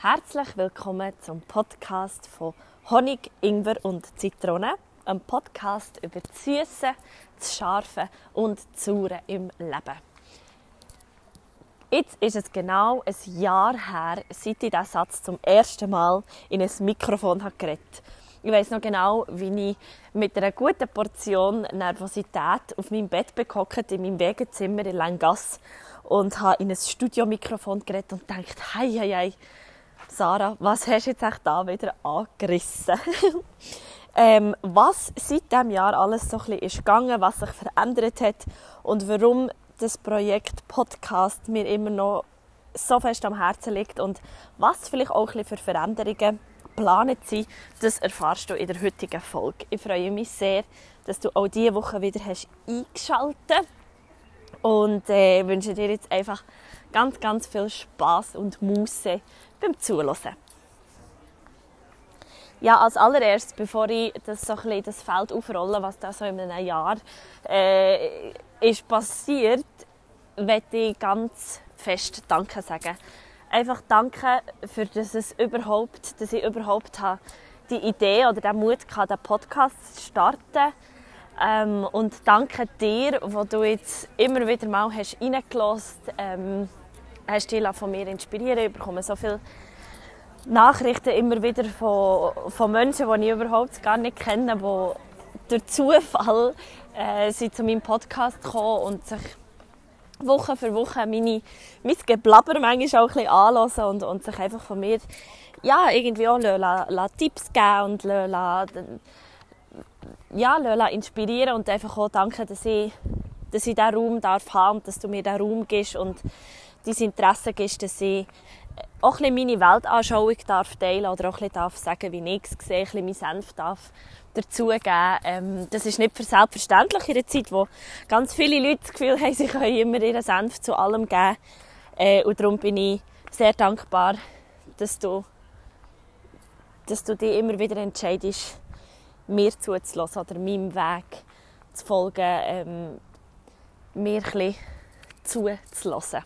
Herzlich willkommen zum Podcast von Honig, Ingwer und Zitrone. Ein Podcast über das Süße, das Scharfe und das Saure im Leben. Jetzt ist es genau ein Jahr her, seit ich diesen Satz zum ersten Mal in ein Mikrofon geredet Ich weiß noch genau, wie ich mit einer guten Portion Nervosität auf meinem Bett bekockt in meinem Wegezimmer in Langasse und habe in ein Studiomikrofon geredet und gedacht, hei, hei, hei, Sarah, was hast du jetzt echt da wieder angerissen? ähm, was seit diesem Jahr alles so ein bisschen ist gegangen, was sich verändert hat und warum das Projekt Podcast mir immer noch so fest am Herzen liegt und was vielleicht auch ein bisschen für Veränderungen geplant sind, das erfährst du in der heutigen Folge. Ich freue mich sehr, dass du auch diese Woche wieder hast eingeschaltet und äh, wünsche dir jetzt einfach ganz, ganz viel Spaß und Muße beim Zuhören. Ja, als allererstes, bevor ich das, so ein das Feld aufrolle, was da so in einem Jahr äh, ist passiert, möchte ich ganz fest Danke sagen. Einfach Danke, für dass, es überhaupt, dass ich überhaupt die Idee oder den Mut hatte, den Podcast zu starten ähm, und danke dir, wo du jetzt immer wieder mal hast reingelassen ähm, hast dich von mir inspirieren. Ich bekomme so viele Nachrichten immer wieder von, von Menschen, die ich überhaupt gar nicht kenne, die durch Zufall äh, sind zu meinem Podcast gekommen und sich Woche für Woche meine, mein Geblabber manchmal auch ein bisschen anhören und, und sich einfach von mir ja, irgendwie auch la, la Tipps geben und la, ja, inspirieren und einfach auch danken, dass ich, dass ich diesen Raum darf haben und dass du mir diesen Raum gibst und dein Interesse gibst, dass ich auch ein meine Weltanschauung darf teilen oder auch ein bisschen darf sagen, wie ich es sehe, ein bisschen mein Senf darf dazugeben. Ähm, das ist nicht für selbstverständlich in einer Zeit, wo ganz viele Leute das Gefühl haben, sie können immer ihren Senf zu allem geben. Äh, und darum bin ich sehr dankbar, dass du, dass du dich immer wieder entscheidest, mir zuzulassen oder meinem Weg zu folgen, ähm, mir ein zuzulassen.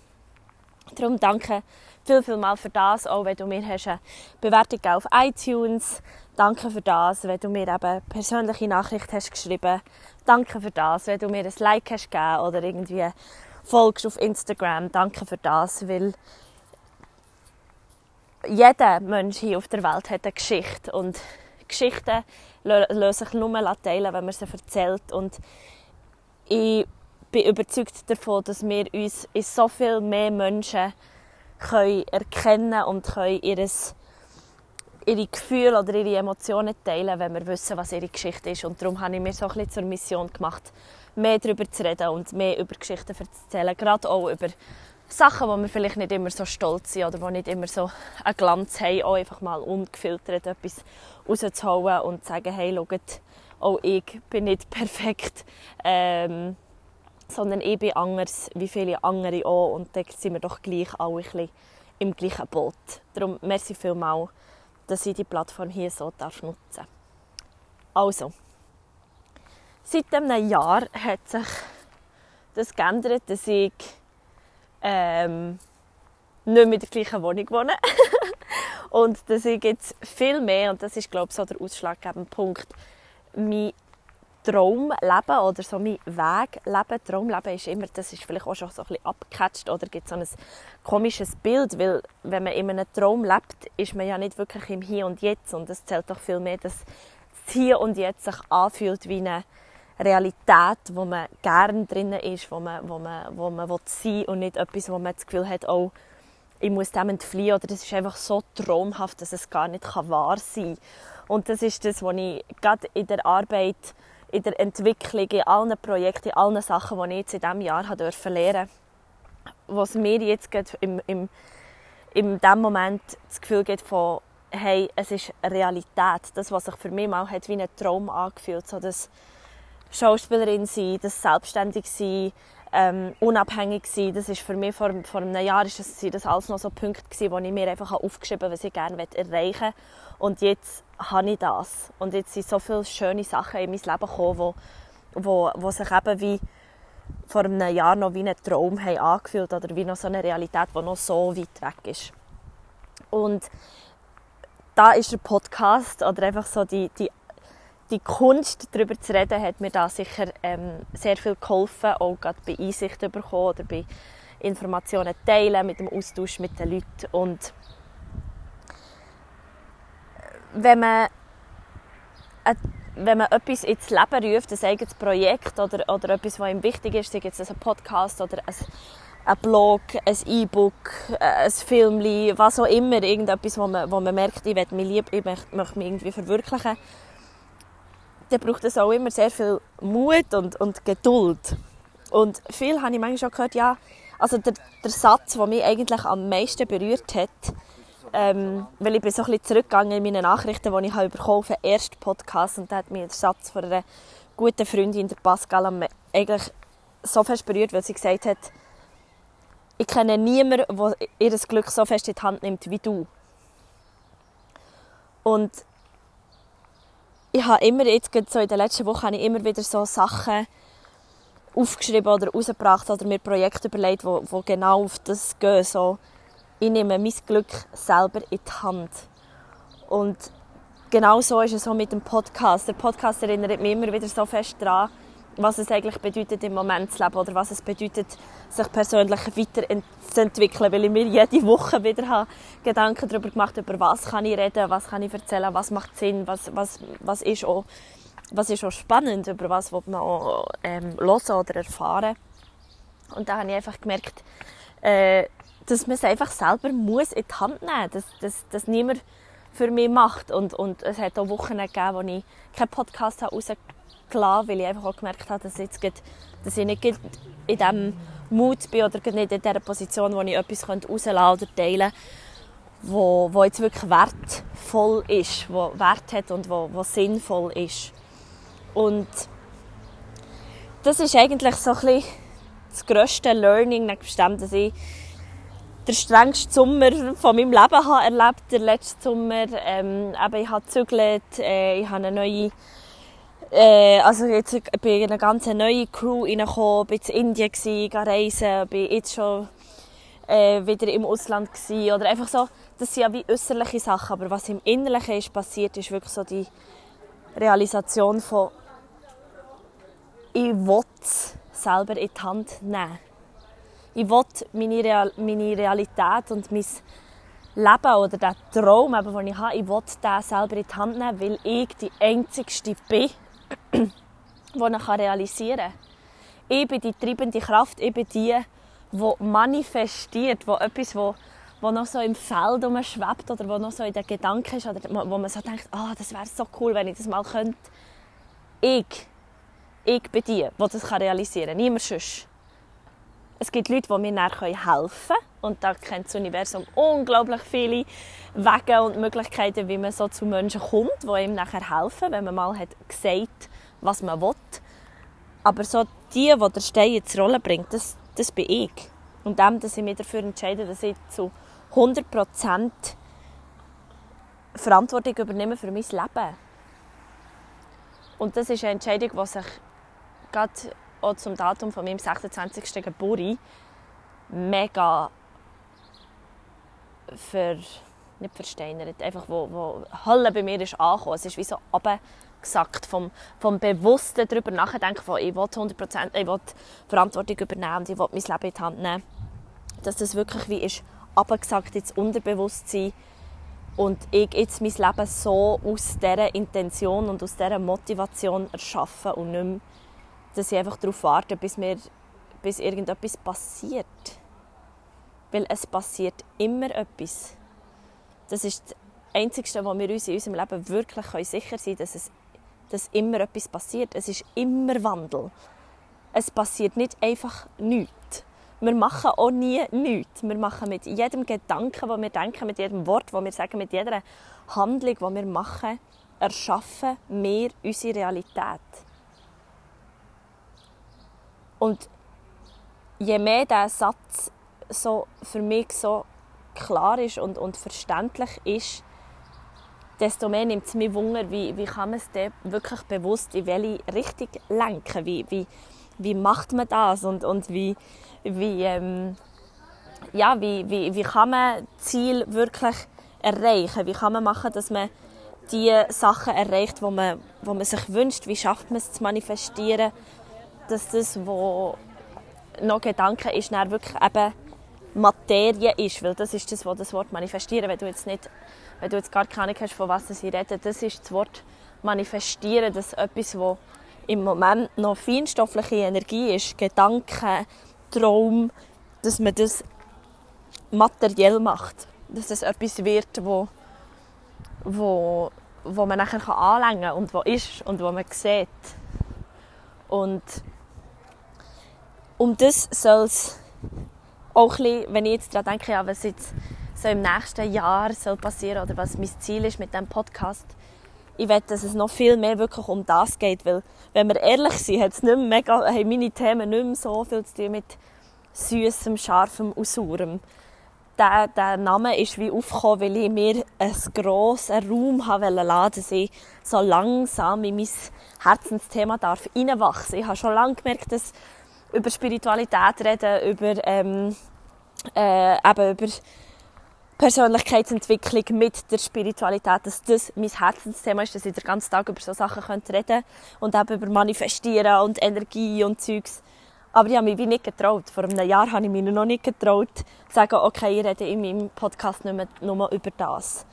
Darum danke viel, viel mal für das, auch wenn du mir hast eine Bewertung auf iTunes Danke für das, wenn du mir eben persönliche Nachricht hast geschrieben. Danke für das, wenn du mir ein Like hast gegeben oder irgendwie folgst auf Instagram. Danke für das, weil jeder Mensch hier auf der Welt hat eine Geschichte und Geschichten lassen sich nur teilen, wenn man sie erzählt. Und ich bin überzeugt davon, dass wir uns in so viel mehr Menschen können erkennen und können ihres, ihre Gefühle oder ihre Emotionen teilen, wenn wir wissen, was ihre Geschichte ist. Und darum habe ich mir so ein bisschen zur Mission gemacht, mehr darüber zu reden und mehr über Geschichten zu erzählen. Gerade auch über Sachen, wo wir vielleicht nicht immer so stolz sind oder wo nicht immer so einen Glanz haben, auch einfach mal ungefiltert etwas rauszuholen und zu sagen, hey, schaut, auch ich bin nicht perfekt, ähm, sondern ich bin anders wie viele andere auch und da sind wir doch gleich alle ein bisschen im gleichen Boot. Darum merci vielmals, dass ich die Plattform hier so nutzen darf. Also, seit einem Jahr hat sich das geändert, dass ich ähm, nicht mehr in der gleichen Wohnung wohnen. und dass ich jetzt viel mehr, und das ist glaube ich so der ausschlaggebende Punkt, mein Traumleben oder so mein Wegleben, Traumleben ist immer, das ist vielleicht auch schon so ein bisschen abgecatcht oder gibt so ein komisches Bild, weil wenn man in einem Traum lebt, ist man ja nicht wirklich im Hier und Jetzt und es zählt doch viel mehr, dass das Hier und Jetzt sich anfühlt wie eine Realität, wo man gerne drin ist, wo man, wo man, wo man sein will und nicht etwas, wo man das Gefühl hat, oh, ich muss dem entfliehen oder das ist einfach so traumhaft, dass es gar nicht wahr sein kann. Und das ist das, was ich gerade in der Arbeit, in der Entwicklung, in allen Projekten, in allen Sachen, die ich jetzt in diesem Jahr lernen durfte, was mir jetzt im, im, in diesem Moment das Gefühl gibt von hey, es ist Realität. Das, was sich für mich mal hat wie ein Traum angefühlt, so das Schauspielerin sein, das selbstständig sein, ähm, unabhängig sein. Das ist für mich vor, vor einem Jahr ist das, das alles noch so Punkte gewesen, wo ich mir einfach aufgeschrieben habe, was ich gerne erreichen will. Und jetzt habe ich das. Und jetzt sind so viele schöne Sachen in mein Leben gekommen, wo, wo, wo sich eben wie vor einem Jahr noch wie ein Traum haben angefühlt oder wie noch so eine Realität, die noch so weit weg ist. Und da ist der Podcast oder einfach so die, die, die Kunst, darüber zu reden, hat mir da sicher ähm, sehr viel geholfen, auch gerade bei Einsicht bekommen oder bei Informationen teilen, mit dem Austausch mit den Leuten. Und wenn man, äh, wenn man etwas ins Leben ruft, ein eigenes Projekt oder, oder etwas, was ihm wichtig ist, sei es ein Podcast oder ein, ein Blog, ein E-Book, äh, ein Film, was auch immer, irgendetwas, wo man, wo man merkt, ich möchte mich lieb, ich möchte mich irgendwie verwirklichen, dann braucht es auch immer sehr viel Mut und, und Geduld. Und viel habe ich manchmal schon gehört, ja, also der, der Satz, der mich eigentlich am meisten berührt hat, ähm, weil ich bin so ein bisschen zurückgegangen in meine Nachrichten, die ich habe bekommen den ersten Podcast und da hat mich der Satz von einer guten Freundin, der Pascal, eigentlich so fest berührt, weil sie gesagt hat, ich kenne niemanden, der ihr Glück so fest in die Hand nimmt wie du. Und ich habe immer, jetzt so in den letzten Wochen, habe ich immer wieder so Sachen aufgeschrieben oder rausgebracht oder mir Projekte überlegt, wo, wo genau auf das gehen. So, ich nehme mein Glück selber in die Hand. Und genau so ist es auch mit dem Podcast. Der Podcast erinnert mich immer wieder so fest daran, was es eigentlich bedeutet, im Moment zu leben oder was es bedeutet, sich persönlich weiterzuentwickeln, weil ich mir jede Woche wieder habe Gedanken darüber gemacht über was kann ich reden, was kann ich erzählen, was macht Sinn, was, was, was, ist, auch, was ist auch spannend, über was man auch ähm, hören oder erfahren. Und da habe ich einfach gemerkt, äh, dass man es einfach selber muss in die Hand nehmen muss, dass, dass, dass niemand für mich macht. Und, und es hat auch Wochen gegeben, wo ich keinen Podcast rausgelassen habe, weil ich einfach auch gemerkt habe, dass, jetzt dass ich nicht in diesem Mut bin oder nicht in dieser Position, wo ich etwas rauslassen oder teilen könnte, wo jetzt wirklich wertvoll ist, wo Wert hat und wo, wo sinnvoll ist. Und das ist eigentlich so ein bisschen das grösste Learning, nebst dass ich den strengsten Sommer von meinem Leben habe erlebt, der letzte Sommer. Ähm, aber ich habe gezügelt, äh, ich habe eine neue, äh, also jetzt bin ich in eine ganz neue Crew reingekommen, bin in Indien gewesen, reisen, bin jetzt schon äh, wieder im Ausland gewesen, oder einfach so, das sind ja wie äußerliche Sachen, aber was im Innerlichen ist passiert, ist wirklich so die Realisation von ich will es selber in die Hand nehmen. Ich will meine, Real meine Realität und mein Leben oder den Traum, den ich habe, ich will den selber in die Hand nehmen, weil ich die Einzige bin, die ich realisieren kann. Ich bin die treibende Kraft, ich bin die, die manifestiert, die etwas, wo, wo noch so im Feld schwebt oder wo noch so in den Gedanken ist oder wo man so denkt, oh, das wäre so cool, wenn ich das mal könnte. Ich, ich bin die, die das realisieren kann, niemand sonst. Es gibt Leute, die mir helfen können. Und da kennt das Universum unglaublich viele Wege und Möglichkeiten, wie man so zu Menschen kommt, die ihm nachher helfen, wenn man mal hat gesagt was man will. Aber so die, die der Stein ins Rollen bringt, das, das bin ich. Und dem, dass ich mich dafür entscheide, dass ich zu 100% Verantwortung übernehme für mein Leben. Und das ist eine Entscheidung, die sich gerade auch zum Datum von meinem 26. Geburtstag mega ver, nicht versteinert, einfach wo, wo Halle bei mir ist angekommen. Es ist wie so abgesackt vom, vom Bewussten darüber nachdenken, von ich will 100%, ich will Verantwortung übernehmen ich will mein Leben in die Hand nehmen. Dass das wirklich wie ist abgesackt ins Unterbewusstsein und ich jetzt mein Leben so aus dieser Intention und aus dieser Motivation erschaffen und nicht mehr dass ich einfach darauf warte, bis, mir, bis irgendetwas passiert. Weil es passiert immer etwas. Das ist das Einzige, wo wir uns in unserem Leben wirklich sicher sein können, dass, es, dass immer etwas passiert. Es ist immer Wandel. Es passiert nicht einfach nichts. Wir machen auch nie nichts. Wir machen mit jedem Gedanken, den wir denken, mit jedem Wort, das wir sagen, mit jeder Handlung, die wir machen, erschaffen wir unsere Realität. Und je mehr dieser Satz so für mich so klar ist und, und verständlich ist, desto mehr nimmt es mich Wunder, wie, wie kann man es denn wirklich bewusst in welche Richtung lenken? Wie, wie, wie macht man das? Und, und wie, wie, ähm, ja, wie, wie, wie kann man Ziel wirklich erreichen? Wie kann man machen, dass man die Sachen erreicht, wo man, wo man sich wünscht? Wie schafft man es zu manifestieren, dass das, was noch Gedanken ist, dann wirklich eben Materie ist, weil das ist das, was das Wort manifestieren, wenn du jetzt nicht, wenn du jetzt gar keine Ahnung hast, von was sie reden, das ist das Wort manifestieren, dass etwas, was im Moment noch feinstoffliche Energie ist, Gedanken, Traum, dass man das materiell macht, dass es etwas wird, wo, wo, wo man nachher anlängen kann und wo ist und wo man sieht. Und um das soll es auch ein bisschen, wenn ich jetzt daran denke, ja, was jetzt so im nächsten Jahr soll passieren oder was mein Ziel ist mit diesem Podcast, ich will, dass es noch viel mehr wirklich um das geht, weil, wenn wir ehrlich sind, hat es nicht mega, haben meine Themen nicht mehr so viel zu tun mit Süßem, Scharfem und Saurem. Der, der Name ist wie aufgekommen, weil ich mir einen grossen Raum haben wollte, dass ich so langsam in mein Herzensthema darf reinwachsen. Ich habe schon lange gemerkt, dass über Spiritualität reden, über, ähm, äh, eben über Persönlichkeitsentwicklung mit der Spiritualität, dass das mein Herzensthema ist, dass ich den ganzen Tag über so Sachen könnte reden und eben über Manifestieren und Energie und Zeugs. Aber ich habe mich wie nicht getraut. Vor einem Jahr habe ich mich noch nicht getraut, zu sagen, okay, ich rede in meinem Podcast nicht mehr nur über das.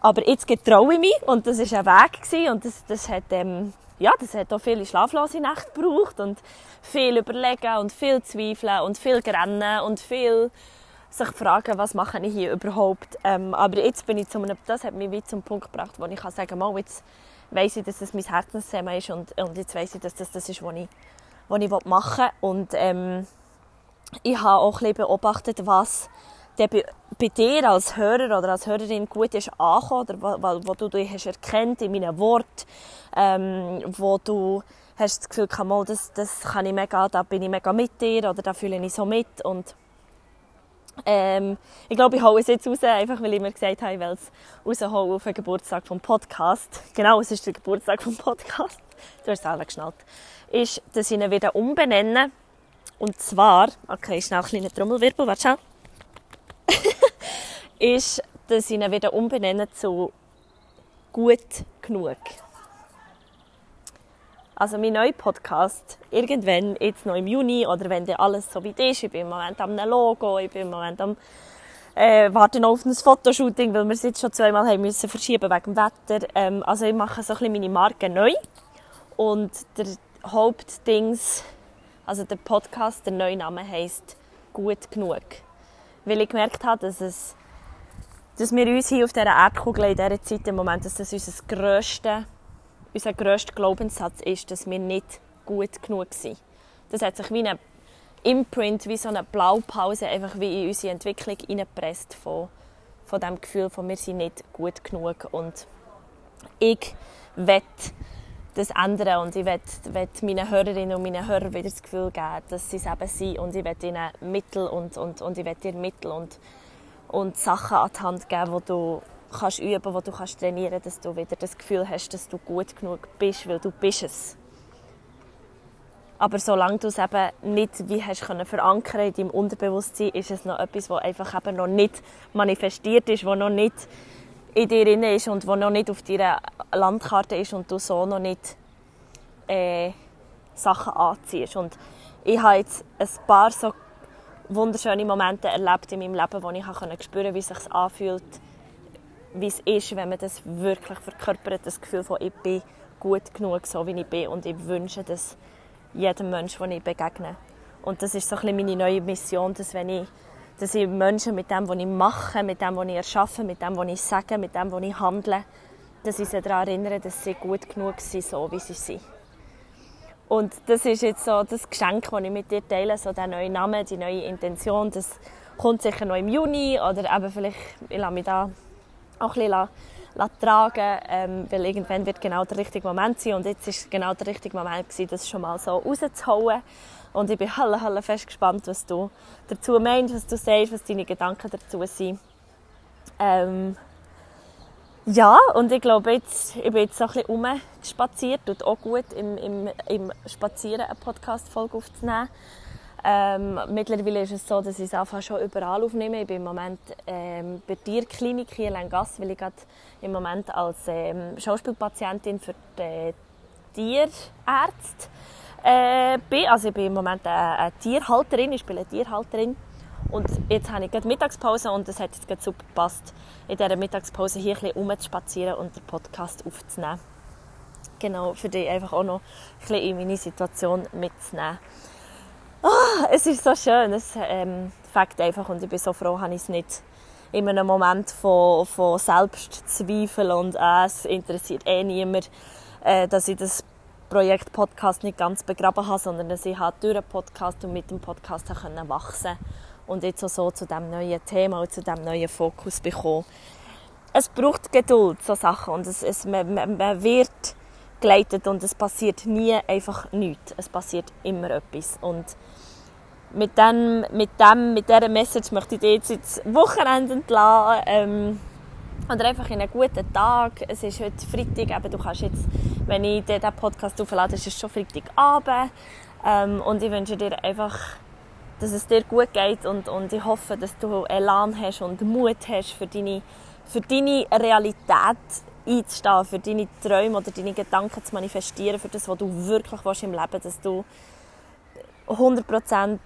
Aber jetzt getraue ich mich und das war ein Weg gewesen, und das, das hat, ähm, ja, das hat auch viele schlaflose Nächte gebraucht und viel überlegen und viel zweifeln und viel rennen und viel sich fragen, was mache ich hier überhaupt. Ähm, aber jetzt bin ich zu einem, das hat mich zum Punkt gebracht, wo ich kann sagen kann, jetzt weiss ich, dass das mein Herzensthema ist und, und jetzt weiss ich, dass das das ist, was ich, was ich machen will. Und ähm, ich habe auch ein bisschen beobachtet, was der bei, dir als Hörer oder als Hörerin gut ist angekommen, oder wo, wo du dich hast erkennt in meinen Worten, ähm, wo du hast das Gefühl, mal, das, das kann ich mega, da bin ich mega mit dir oder da fühle ich so mit und ähm, ich glaube, ich hole es jetzt raus, einfach weil ich mir gesagt habe, ich will es rausholen auf den Geburtstag vom Podcast. Genau, es ist der Geburtstag vom Podcast. Du hast es selber geschnallt. Ist, dass ich ihn wieder umbenennen. Und zwar, okay, schnell ein kleiner Trommelwirbel, warte schon. ist, dass ich ihn wieder umbenennen zu gut genug. Also mein neuer Podcast, irgendwann, jetzt noch im Juni oder wenn der alles so weit ist, ich bin im Moment am Logo, ich bin im Moment am äh, warten auf ein Fotoshooting, weil wir es jetzt schon zweimal haben müssen verschieben wegen dem Wetter. Ähm, also ich mache so ein bisschen meine Marke neu und der Hauptdings, also der Podcast, der neue Name heisst «Gut genug». Weil ich gemerkt habe, dass es dass wir uns hier auf dieser Erdkugel in dieser Zeit im Moment, dass das unser grösstes unser grösster Glaubenssatz ist, dass wir nicht gut genug sind. Das hat sich wie ein Imprint, wie so eine Blaupause einfach wie in unsere Entwicklung hineingepresst von, von dem Gefühl von wir sind nicht gut genug und ich will das ändern und ich will meinen Hörerinnen und meinen Hörern wieder das Gefühl geben, dass sie es eben sind und ich will ihnen Mittel und, und, und ich dir Mittel und, und Sachen an die Hand geben, die du kannst üben, wo du kannst trainieren, dass du wieder das Gefühl hast, dass du gut genug bist, weil du bist es. Aber solange du es eben nicht wie hast können verankern in deinem Unterbewusstsein, ist es noch etwas, was einfach eben noch nicht manifestiert ist, was noch nicht in dir drin ist und was noch nicht auf deiner Landkarte ist und du so noch nicht äh, Sachen anziehst. Und ich habe jetzt ein paar so wunderschöne Momente erlebt in meinem Leben, wo ich spüren konnte, wie es sich anfühlt, wie es ist, wenn man das wirklich verkörpert, das Gefühl von ich bin gut genug, so wie ich bin und ich wünsche das jedem Menschen, den ich begegne. Und das ist so ein bisschen meine neue Mission, dass wenn ich, dass ich Menschen mit dem, was ich mache, mit dem, was ich erschaffe, mit dem, was ich sage, mit dem, was ich handle, dass ich sie daran erinnere, dass sie gut genug sind, so wie sie sind. Und das ist jetzt so das Geschenk, das ich mit dir teile, so der neue Name, die neue Intention, das kommt sicher noch im Juni oder eben vielleicht, ich lasse mich da auch ein bisschen tragen ähm, weil irgendwann wird genau der richtige Moment sein und jetzt ist genau der richtige Moment gewesen, das schon mal so rauszuhauen und ich bin halle, halle fest gespannt, was du dazu meinst, was du sagst, was deine Gedanken dazu sind. Ähm, ja, und ich glaube, jetzt, ich bin jetzt so ein bisschen rumgespaziert, tut auch gut, im, im, im Spazieren eine Podcast-Folge aufzunehmen. Ähm, mittlerweile ist es so, dass ich es einfach schon überall aufnehme. Ich bin im Moment ähm, bei der Tierklinik hier in Lengass, weil ich gerade im Moment als ähm, Schauspielpatientin für die Tierärzte äh, bin. Also ich bin im Moment eine, eine Tierhalterin, ich eine Tierhalterin. Und jetzt habe ich gerade Mittagspause und es hat jetzt gerade super gepasst, in dieser Mittagspause hier ein bisschen rumzuspazieren und den Podcast aufzunehmen. Genau, für dich einfach auch noch ein bisschen in meine Situation mitzunehmen. Oh, es ist so schön, es ähm, fängt einfach und ich bin so froh, habe ich es nicht in einem Moment von, von Selbstzweifel und äh, es interessiert eh niemand, äh, dass ich das Projekt Podcast nicht ganz begraben habe, sondern dass ich halt durch den Podcast und mit dem Podcast können wachsen und jetzt auch so zu dem neuen Thema und zu dem neuen Fokus bekommen. Es braucht Geduld, so Sachen, und es, es, man, man wird geleitet und es passiert nie einfach nichts. Es passiert immer etwas. Und mit, dem, mit, dem, mit dieser Message möchte ich dich jetzt ins Wochenende entlassen. Ähm, oder einfach in einen guten Tag. Es ist heute Freitag, eben, du kannst jetzt, wenn ich diesen Podcast auflade, ist es schon Freitagabend. Ähm, und ich wünsche dir einfach, dass es dir gut geht und, und ich hoffe, dass du Elan hast und Mut hast für deine, für deine Realität einzustehen, für deine Träume oder deine Gedanken zu manifestieren, für das, was du wirklich willst im Leben dass du 100%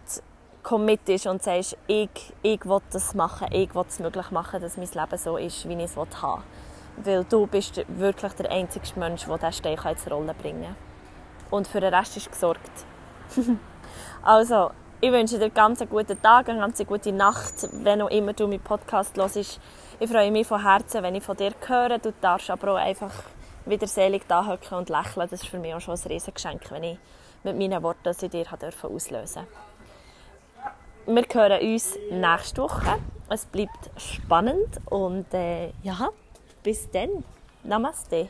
committest und sagst, ich, ich will das machen, ich will es möglich machen, dass mein Leben so ist, wie ich es haben will. Weil du bist wirklich der einzige Mensch, der diesen Stein ins Rollen bringen kann. Und für den Rest ist gesorgt. also, ich wünsche dir ganz einen guten Tag, eine ganz gute Nacht, wenn auch immer du meinen Podcast hörst. Ich freue mich von Herzen, wenn ich von dir höre. Du darfst aber auch einfach wieder selig da und lächeln. Das ist für mich auch schon ein Riesengeschenk, wenn ich mit meinen Worten das in dir auslösen Wir hören uns nächste Woche. Es bleibt spannend und äh, ja, bis denn, Namaste.